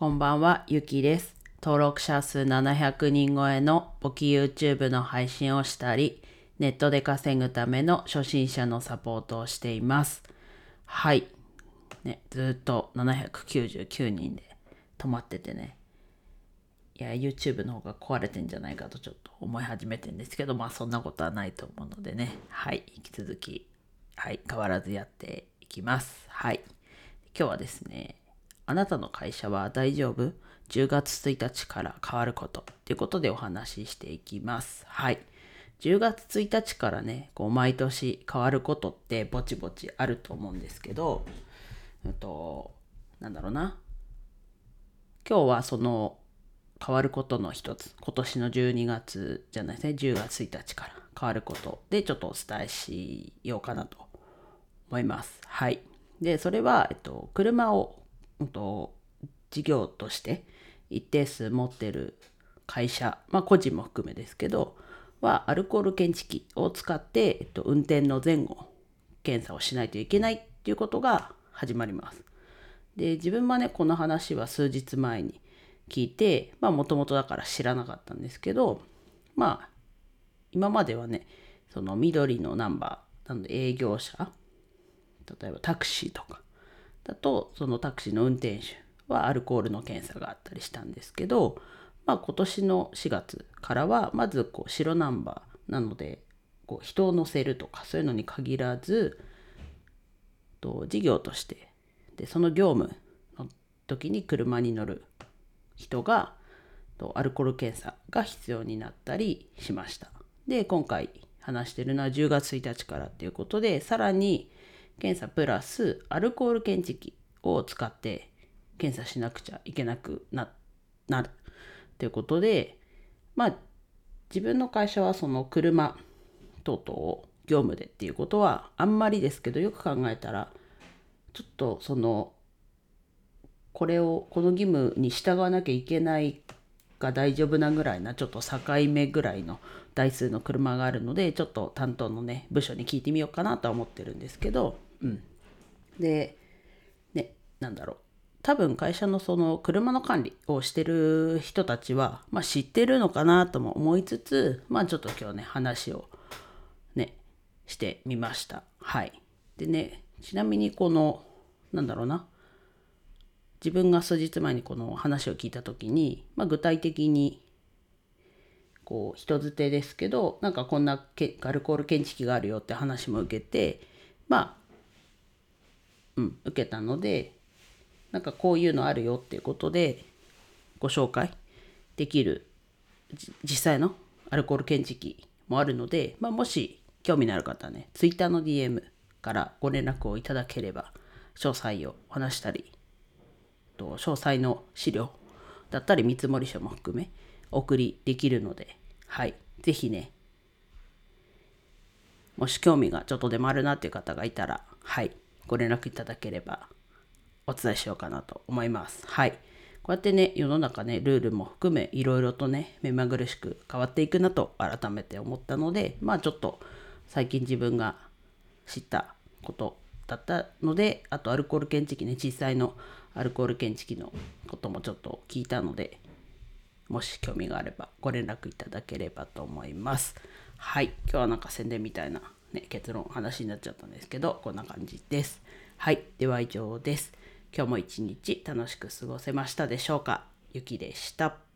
こんばんは、ゆきです。登録者数700人超えの簿記 YouTube の配信をしたり、ネットで稼ぐための初心者のサポートをしています。はい。ね、ずっと799人で止まっててね。いや、YouTube の方が壊れてんじゃないかとちょっと思い始めてんですけど、まあそんなことはないと思うのでね。はい。引き続き、はい。変わらずやっていきます。はい。今日はですね、あなたの会社は大丈夫 ?10 月1日から変わることっていうことでお話ししていきます。はい。10月1日からね、こう毎年変わることってぼちぼちあると思うんですけど、うんと、なんだろうな。今日はその変わることの一つ、今年の12月じゃないですね、10月1日から変わることでちょっとお伝えしようかなと思います。はい。で、それは、えっと、車をと事業として一定数持ってる会社、まあ個人も含めですけど、はアルコール検知器を使って、えっと、運転の前後検査をしないといけないっていうことが始まります。で、自分はね、この話は数日前に聞いて、まあもともとだから知らなかったんですけど、まあ今まではね、その緑のナンバー、なので営業者、例えばタクシーとか、だとそのタクシーの運転手はアルコールの検査があったりしたんですけど、まあ、今年の4月からはまずこう白ナンバーなのでこう人を乗せるとかそういうのに限らずと事業としてでその業務の時に車に乗る人がとアルコール検査が必要になったりしました。で今回話してるのは10月1日からっていうことでさらに検査プラスアルコール検知器を使って検査しなくちゃいけなくななる。ということでまあ自分の会社はその車等々を業務でっていうことはあんまりですけどよく考えたらちょっとそのこれをこの義務に従わなきゃいけないが大丈夫なぐらいなちょっと境目ぐらいの台数の車があるのでちょっと担当のね部署に聞いてみようかなとは思ってるんですけどうん、で、ね、なんだろう。多分会社のその車の管理をしてる人たちは、まあ、知ってるのかなとも思いつつ、まあちょっと今日ね、話をね、してみました。はい。でね、ちなみにこの、なんだろうな。自分が数日前にこの話を聞いた時に、まあ、具体的にこう人づてですけどなんかこんなけアルコール検知器があるよって話も受けてまあうん、受けたのでなんかこういうのあるよっていうことでご紹介できる実際のアルコール検知器もあるので、まあ、もし興味のある方はね Twitter の DM からご連絡をいただければ詳細を話したりと詳細の資料だったり見積書も含めお送りできるのではい。是非ねもし興味がちょっとでもあるなっていう方がいたらはい。ご連絡いただければお伝えしようかなと思います。はい。こうやってね、世の中ね、ルールも含め、いろいろとね、目まぐるしく変わっていくなと改めて思ったので、まあちょっと最近自分が知ったことだったので、あとアルコール検知器ね、実際のアルコール検知器のこともちょっと聞いたので、もし興味があればご連絡いただければと思います。はい。今日はなんか宣伝みたいなね、結論話になっちゃったんですけどこんな感じです。はいでは以上です。今日も一日楽しく過ごせましたでしょうか？ゆきでした。